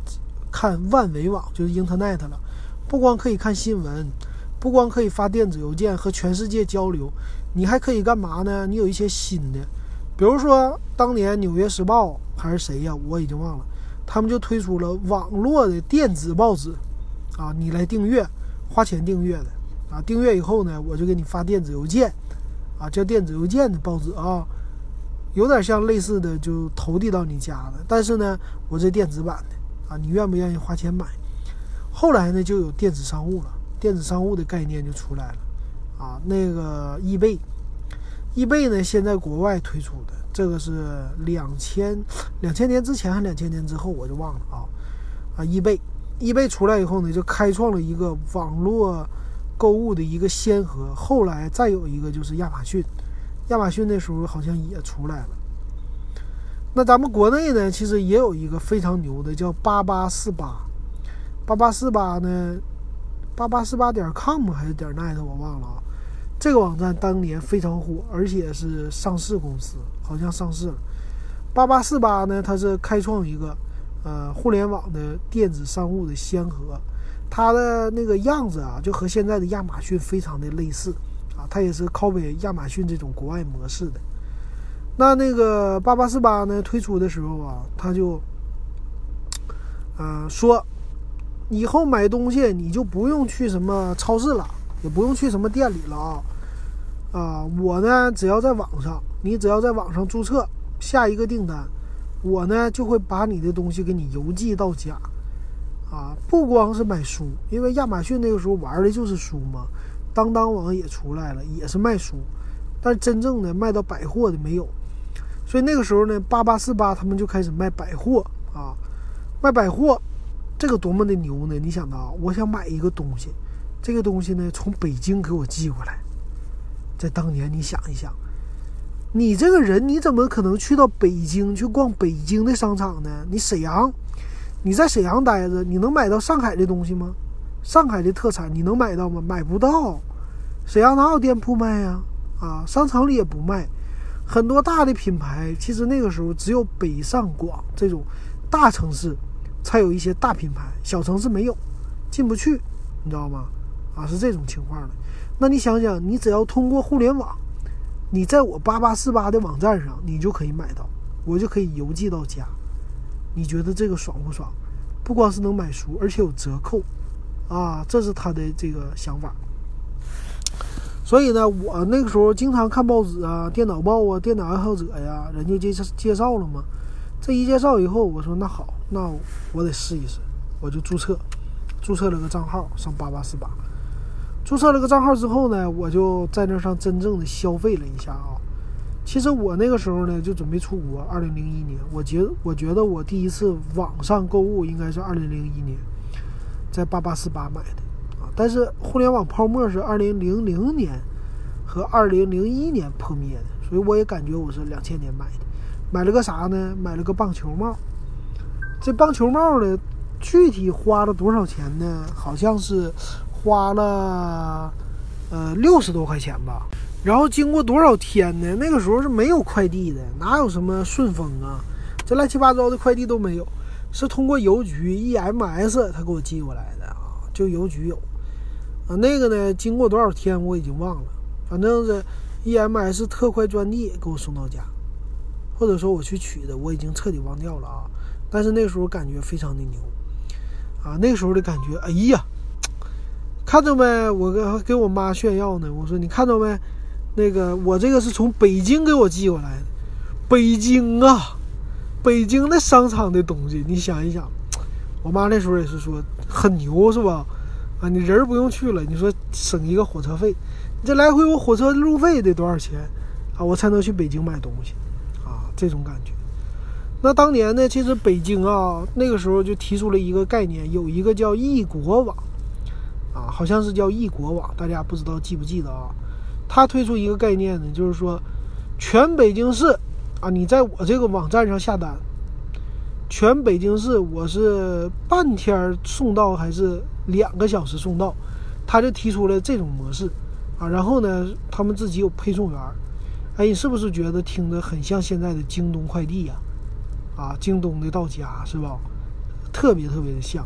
A: 看万维网，就是 Internet 了，不光可以看新闻，不光可以发电子邮件和全世界交流，你还可以干嘛呢？你有一些新的，比如说当年《纽约时报》还是谁呀，我已经忘了，他们就推出了网络的电子报纸，啊，你来订阅，花钱订阅的，啊，订阅以后呢，我就给你发电子邮件。啊，叫电子邮件的报纸啊，有点像类似的，就投递到你家的。但是呢，我这电子版的啊，你愿不愿意花钱买？后来呢，就有电子商务了，电子商务的概念就出来了啊。那个易贝，易贝呢，现在国外推出的这个是两千两千年之前还是两千年之后，我就忘了啊。啊，易贝，易贝出来以后呢，就开创了一个网络。购物的一个先河，后来再有一个就是亚马逊，亚马逊那时候好像也出来了。那咱们国内呢，其实也有一个非常牛的，叫八八四八，八八四八呢，八八四八点 com 还是点 net 我忘了啊。这个网站当年非常火，而且是上市公司，好像上市了。八八四八呢，它是开创一个呃互联网的电子商务的先河。它的那个样子啊，就和现在的亚马逊非常的类似啊，它也是靠北亚马逊这种国外模式的。那那个八八四八呢推出的时候啊，他就，呃说，以后买东西你就不用去什么超市了，也不用去什么店里了啊，啊，我呢只要在网上，你只要在网上注册下一个订单，我呢就会把你的东西给你邮寄到家。啊，不光是买书，因为亚马逊那个时候玩的就是书嘛。当当网也出来了，也是卖书，但是真正的卖到百货的没有。所以那个时候呢，八八四八他们就开始卖百货啊，卖百货，这个多么的牛呢？你想到，我想买一个东西，这个东西呢从北京给我寄过来，在当年你想一想，你这个人你怎么可能去到北京去逛北京的商场呢？你沈阳。你在沈阳待着，你能买到上海的东西吗？上海的特产你能买到吗？买不到。沈阳哪有店铺卖呀？啊，商场里也不卖。很多大的品牌，其实那个时候只有北上广这种大城市才有一些大品牌，小城市没有，进不去，你知道吗？啊，是这种情况的。那你想想，你只要通过互联网，你在我八八四八的网站上，你就可以买到，我就可以邮寄到家。你觉得这个爽不爽？不光是能买书，而且有折扣，啊，这是他的这个想法。所以呢，我那个时候经常看报纸啊，电脑报啊，电脑爱好者呀，人家介介绍了嘛。这一介绍以后，我说那好，那我得试一试，我就注册，注册了个账号，上八八四八。注册了个账号之后呢，我就在那上真正的消费了一下啊。其实我那个时候呢，就准备出国。二零零一年，我觉我觉得我第一次网上购物应该是二零零一年，在八八四八买的啊。但是互联网泡沫是二零零零年和二零零一年破灭的，所以我也感觉我是两千年买的。买了个啥呢？买了个棒球帽。这棒球帽呢，具体花了多少钱呢？好像是花了呃六十多块钱吧。然后经过多少天呢？那个时候是没有快递的，哪有什么顺丰啊，这乱七八糟的快递都没有，是通过邮局 EMS 他给我寄过来的啊，就邮局有啊。那个呢，经过多少天我已经忘了，反正是 EMS 特快专递给我送到家，或者说我去取的，我已经彻底忘掉了啊。但是那时候感觉非常的牛啊，那时候的感觉，哎呀，看着没？我跟给我妈炫耀呢，我说你看着没？那个，我这个是从北京给我寄过来的，北京啊，北京的商场的东西，你想一想，我妈那时候也是说很牛，是吧？啊，你人不用去了，你说省一个火车费，你这来回我火车路费得多少钱啊？我才能去北京买东西啊？这。这种感觉。那当年呢，其实北京啊，那个时候就提出了一个概念，有一个叫异国网，啊，好像是叫异国网，大家不知道记不记得啊？他推出一个概念呢，就是说，全北京市啊，你在我这个网站上下单，全北京市我是半天送到还是两个小时送到？他就提出了这种模式，啊，然后呢，他们自己有配送员，哎，你是不是觉得听着很像现在的京东快递呀？啊，京东的到家是吧？特别特别的像，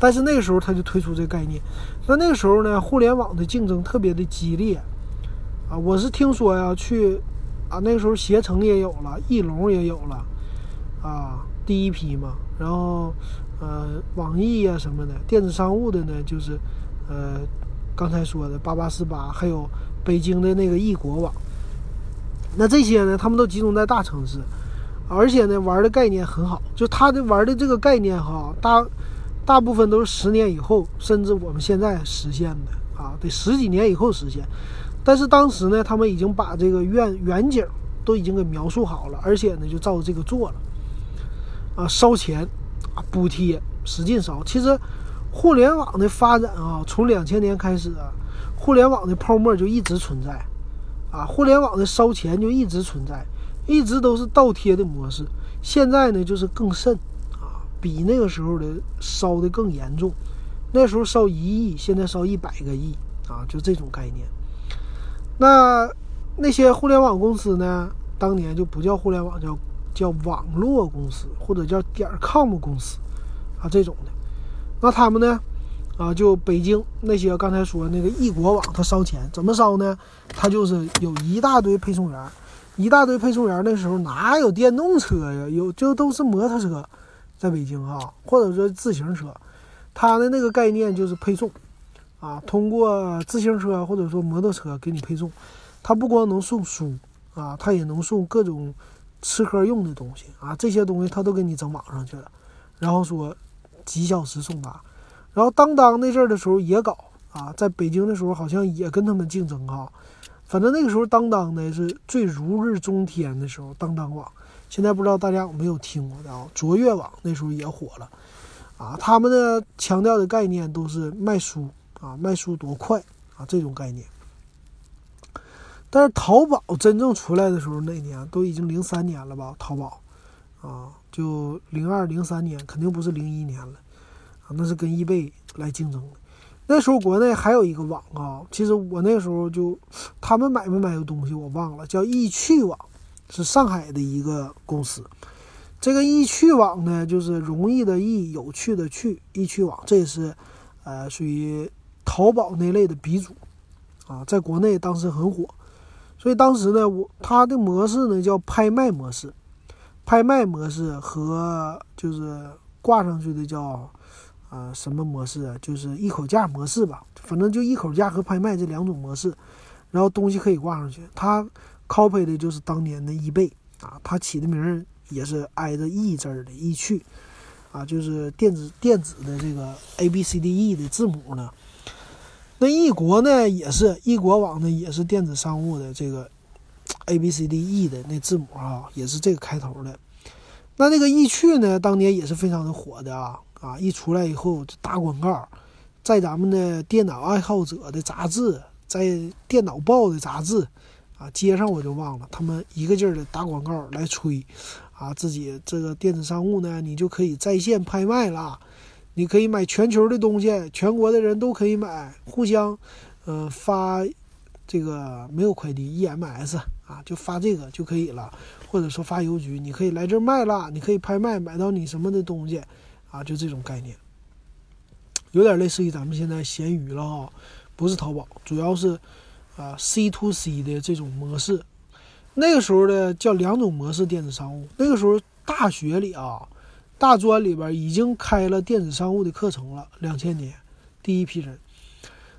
A: 但是那个时候他就推出这个概念。那那个时候呢，互联网的竞争特别的激烈，啊，我是听说呀，去啊，那个时候携程也有了，翼龙也有了，啊，第一批嘛。然后呃，网易呀什么的，电子商务的呢，就是呃，刚才说的八八四八，还有北京的那个易国网。那这些呢，他们都集中在大城市。而且呢，玩的概念很好，就他的玩的这个概念哈，大大部分都是十年以后，甚至我们现在实现的啊，得十几年以后实现。但是当时呢，他们已经把这个愿远景都已经给描述好了，而且呢，就照着这个做了啊，烧钱啊，补贴，使劲烧。其实，互联网的发展啊，从两千年开始啊，互联网的泡沫就一直存在啊，互联网的烧钱就一直存在。一直都是倒贴的模式，现在呢就是更甚，比那个时候的烧的更严重。那时候烧一亿，现在烧一百个亿啊，就这种概念。那那些互联网公司呢，当年就不叫互联网，叫叫网络公司或者叫点 com 公司啊这种的。那他们呢啊，就北京那些刚才说那个易国网，他烧钱怎么烧呢？他就是有一大堆配送员。一大堆配送员，那时候哪有电动车呀？有就都是摩托车，在北京哈，或者说自行车。他的那个概念就是配送，啊，通过自行车或者说摩托车给你配送。他不光能送书啊，他也能送各种吃喝用的东西啊，这些东西他都给你整网上去了。然后说几小时送达。然后当当那阵儿的时候也搞啊，在北京的时候好像也跟他们竞争哈。反正那个时候，当当呢是最如日中天的时候。当当网，现在不知道大家有没有听过的啊？卓越网那时候也火了，啊，他们的强调的概念都是卖书啊，卖书多快啊这种概念。但是淘宝真正出来的时候，那年都已经零三年了吧？淘宝，啊，就零二零三年，肯定不是零一年了，啊，那是跟易贝来竞争的。那时候国内还有一个网啊，其实我那时候就，他们买没买过东西我忘了，叫易趣网，是上海的一个公司。这个易趣网呢，就是容易的易，有趣的趣，易趣网，这也是，呃，属于淘宝那类的鼻祖，啊，在国内当时很火。所以当时呢，我它的模式呢叫拍卖模式，拍卖模式和就是挂上去的叫。啊，什么模式啊？就是一口价模式吧，反正就一口价和拍卖这两种模式，然后东西可以挂上去。它 copy 的就是当年的易贝啊，它起的名儿也是挨着易字儿的易趣啊，就是电子电子的这个 A B C D E 的字母呢。那易国呢也是易国网呢也是电子商务的这个 A B C D E 的那字母啊，也是这个开头的。那那个易趣呢，当年也是非常的火的啊。啊！一出来以后就打广告，在咱们的电脑爱好者的杂志，在电脑报的杂志，啊，街上我就忘了，他们一个劲儿的打广告来吹，啊，自己这个电子商务呢，你就可以在线拍卖了，你可以买全球的东西，全国的人都可以买，互相，呃，发这个没有快递 EMS 啊，就发这个就可以了，或者说发邮局，你可以来这儿卖了，你可以拍卖买到你什么的东西。啊，就这种概念，有点类似于咱们现在闲鱼了哈，不是淘宝，主要是啊 C to C 的这种模式。那个时候的叫两种模式电子商务。那个时候大学里啊，大专里边已经开了电子商务的课程了。两千年第一批人，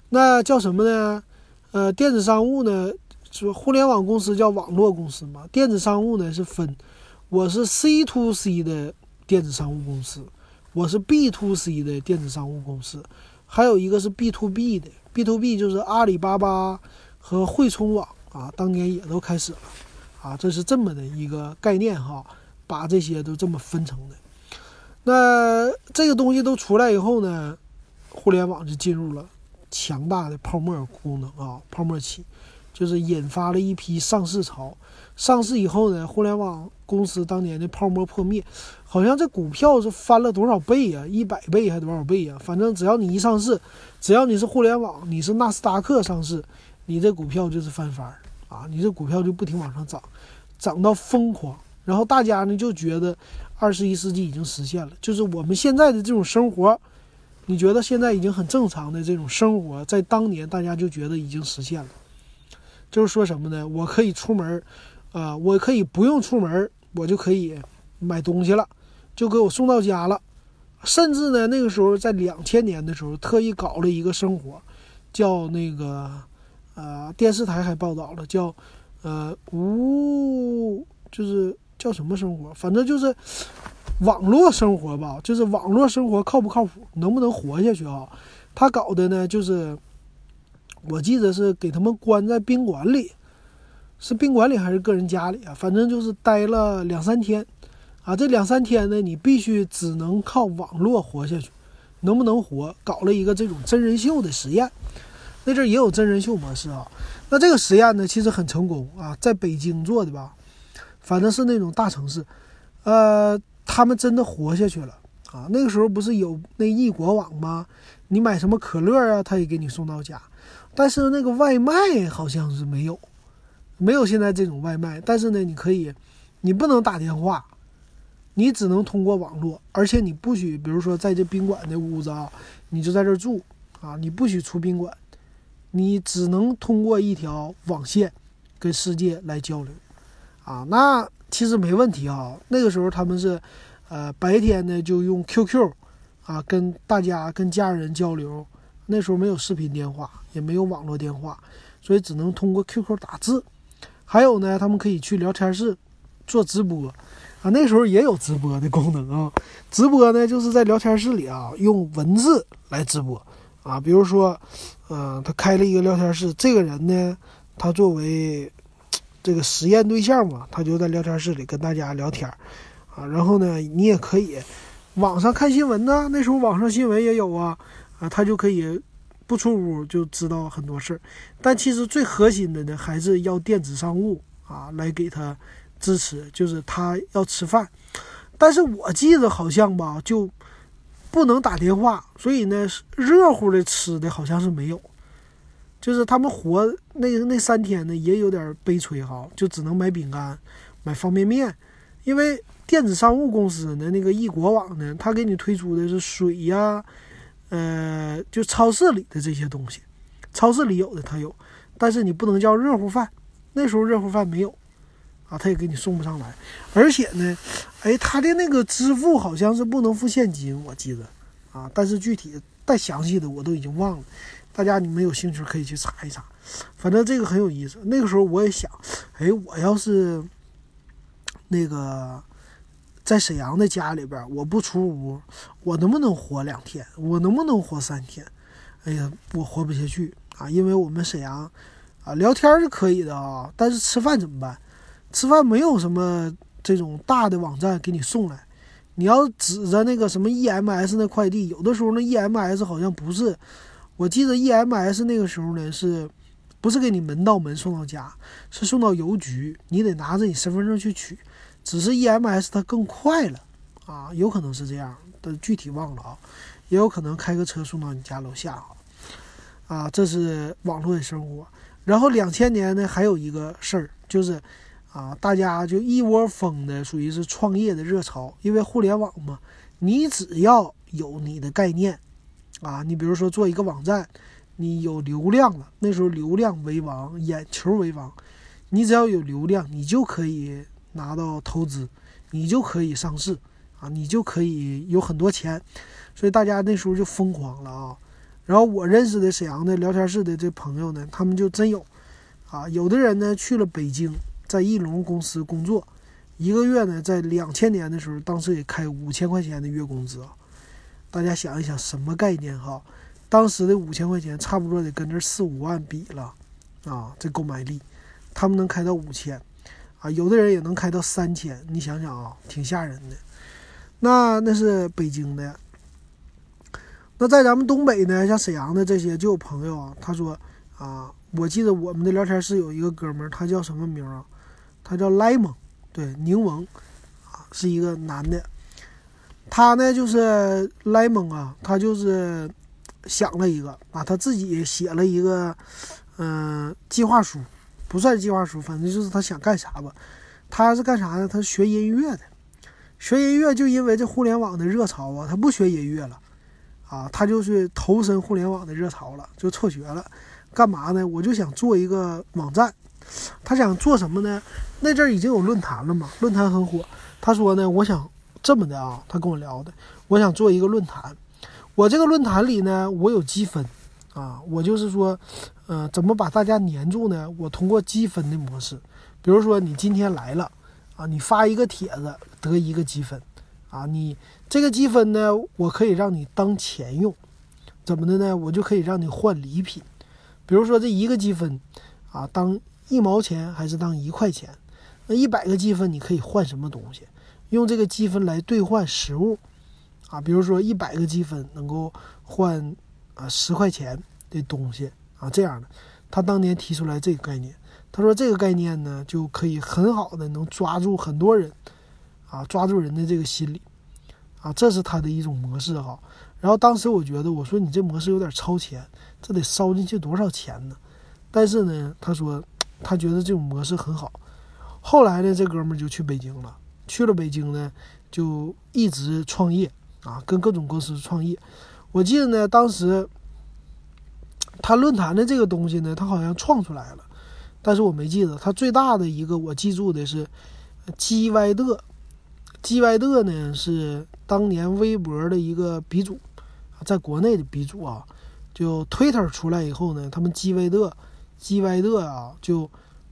A: 那叫什么呢？呃，电子商务呢，是互联网公司叫网络公司嘛？电子商务呢是分，我是 C to C 的电子商务公司。我是 B to C 的电子商务公司，还有一个是 B to B 的。B to B 就是阿里巴巴和汇聪网啊，当年也都开始了啊，这是这么的一个概念哈，把这些都这么分成的。那这个东西都出来以后呢，互联网就进入了强大的泡沫功能啊，泡沫期，就是引发了一批上市潮。上市以后呢，互联网公司当年的泡沫破灭，好像这股票是翻了多少倍呀？一百倍还多少倍呀？反正只要你一上市，只要你是互联网，你是纳斯达克上市，你这股票就是翻番儿啊！你这股票就不停往上涨，涨到疯狂。然后大家呢就觉得。二十一世纪已经实现了，就是我们现在的这种生活，你觉得现在已经很正常的这种生活，在当年大家就觉得已经实现了。就是说什么呢？我可以出门，啊，我可以不用出门，我就可以买东西了，就给我送到家了。甚至呢，那个时候在两千年的时候，特意搞了一个生活，叫那个，呃，电视台还报道了，叫，呃，无，就是。叫什么生活？反正就是网络生活吧，就是网络生活靠不靠谱，能不能活下去啊？他搞的呢，就是我记得是给他们关在宾馆里，是宾馆里还是个人家里啊？反正就是待了两三天啊。这两三天呢，你必须只能靠网络活下去，能不能活？搞了一个这种真人秀的实验，那阵也有真人秀模式啊。那这个实验呢，其实很成功啊，在北京做的吧。反正是那种大城市，呃，他们真的活下去了啊！那个时候不是有那易果网吗？你买什么可乐啊，他也给你送到家。但是那个外卖好像是没有，没有现在这种外卖。但是呢，你可以，你不能打电话，你只能通过网络，而且你不许，比如说在这宾馆的屋子啊，你就在这住啊，你不许出宾馆，你只能通过一条网线跟世界来交流。啊，那其实没问题啊。那个时候他们是，呃，白天呢就用 QQ，啊，跟大家跟家人交流。那时候没有视频电话，也没有网络电话，所以只能通过 QQ 打字。还有呢，他们可以去聊天室做直播，啊，那时候也有直播的功能啊。直播呢就是在聊天室里啊，用文字来直播，啊，比如说，嗯，他开了一个聊天室，这个人呢，他作为。这个实验对象嘛，他就在聊天室里跟大家聊天啊。然后呢，你也可以网上看新闻呢。那时候网上新闻也有啊，啊，他就可以不出屋就知道很多事儿。但其实最核心的呢，还是要电子商务啊来给他支持，就是他要吃饭。但是我记得好像吧，就不能打电话，所以呢，热乎的吃的好像是没有。就是他们活那那三天呢，也有点悲催哈，就只能买饼干、买方便面，因为电子商务公司的那个易果网呢，他给你推出的是水呀，呃，就超市里的这些东西，超市里有的他有，但是你不能叫热乎饭，那时候热乎饭没有，啊，他也给你送不上来，而且呢，哎，他的那个支付好像是不能付现金，我记得，啊，但是具体带详细的我都已经忘了。大家你们有兴趣可以去查一查，反正这个很有意思。那个时候我也想，哎，我要是那个在沈阳的家里边，我不出屋，我能不能活两天？我能不能活三天？哎呀，我活不下去啊！因为我们沈阳啊，聊天是可以的啊，但是吃饭怎么办？吃饭没有什么这种大的网站给你送来，你要指着那个什么 EMS 那快递，有的时候那 EMS 好像不是。我记得 EMS 那个时候呢，是不是给你门到门送到家？是送到邮局，你得拿着你身份证去取。只是 EMS 它更快了啊，有可能是这样，但具体忘了啊。也有可能开个车送到你家楼下啊。啊，这是网络的生活。然后两千年呢，还有一个事儿，就是啊，大家就一窝蜂的，属于是创业的热潮，因为互联网嘛，你只要有你的概念。啊，你比如说做一个网站，你有流量了，那时候流量为王，眼球为王，你只要有流量，你就可以拿到投资，你就可以上市，啊，你就可以有很多钱，所以大家那时候就疯狂了啊。然后我认识的沈阳的聊天室的这朋友呢，他们就真有，啊，有的人呢去了北京，在翼龙公司工作，一个月呢在两千年的时候，当时也开五千块钱的月工资啊。大家想一想，什么概念哈？当时的五千块钱，差不多得跟这四五万比了，啊，这购买力，他们能开到五千，啊，有的人也能开到三千，你想想啊，挺吓人的。那那是北京的。那在咱们东北呢，像沈阳的这些，就有朋友啊，他说啊，我记得我们的聊天室有一个哥们儿，他叫什么名啊？他叫莱蒙，对，柠檬啊，是一个男的。他呢就是莱蒙啊，他就是想了一个啊，他自己写了一个嗯计划书，不算计划书，反正就是他想干啥吧。他是干啥呢？他学音乐的，学音乐就因为这互联网的热潮啊，他不学音乐了。啊，他就是投身互联网的热潮了，就辍学了，干嘛呢？我就想做一个网站。他想做什么呢？那阵儿已经有论坛了嘛，论坛很火。他说呢，我想这么的啊，他跟我聊的，我想做一个论坛。我这个论坛里呢，我有积分，啊，我就是说，呃，怎么把大家粘住呢？我通过积分的模式，比如说你今天来了，啊，你发一个帖子得一个积分。啊，你这个积分呢，我可以让你当钱用，怎么的呢？我就可以让你换礼品，比如说这一个积分，啊，当一毛钱还是当一块钱？那一百个积分你可以换什么东西？用这个积分来兑换实物，啊，比如说一百个积分能够换啊十块钱的东西啊，这样的。他当年提出来这个概念，他说这个概念呢，就可以很好的能抓住很多人。啊，抓住人的这个心理，啊，这是他的一种模式哈。然后当时我觉得，我说你这模式有点超前，这得烧进去多少钱呢？但是呢，他说他觉得这种模式很好。后来呢，这哥们就去北京了，去了北京呢，就一直创业啊，跟各种公司创业。我记得呢，当时他论坛的这个东西呢，他好像创出来了，但是我没记得。他最大的一个我记住的是 G Y 的。G Y 的呢是当年微博的一个鼻祖，在国内的鼻祖啊。就 Twitter 出来以后呢，他们 G Y 的 G Y 的啊就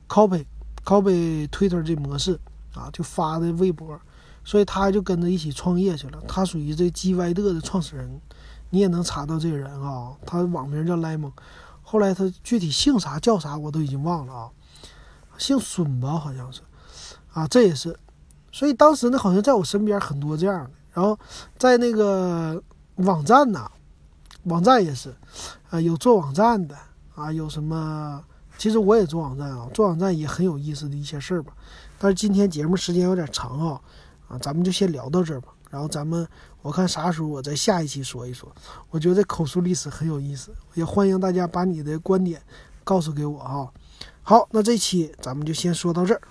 A: copy copy Twitter 这模式啊，就发的微博，所以他就跟着一起创业去了。他属于这 G Y 的的创始人，你也能查到这个人啊。他网名叫 Lemon，后来他具体姓啥叫啥我都已经忘了啊，姓孙吧好像是啊，这也是。所以当时呢，好像在我身边很多这样的，然后在那个网站呐，网站也是，啊，有做网站的啊，有什么？其实我也做网站啊，做网站也很有意思的一些事儿吧。但是今天节目时间有点长啊，啊，咱们就先聊到这儿吧。然后咱们我看啥时候我在下一期说一说。我觉得口述历史很有意思，也欢迎大家把你的观点告诉给我哈。好，那这期咱们就先说到这儿。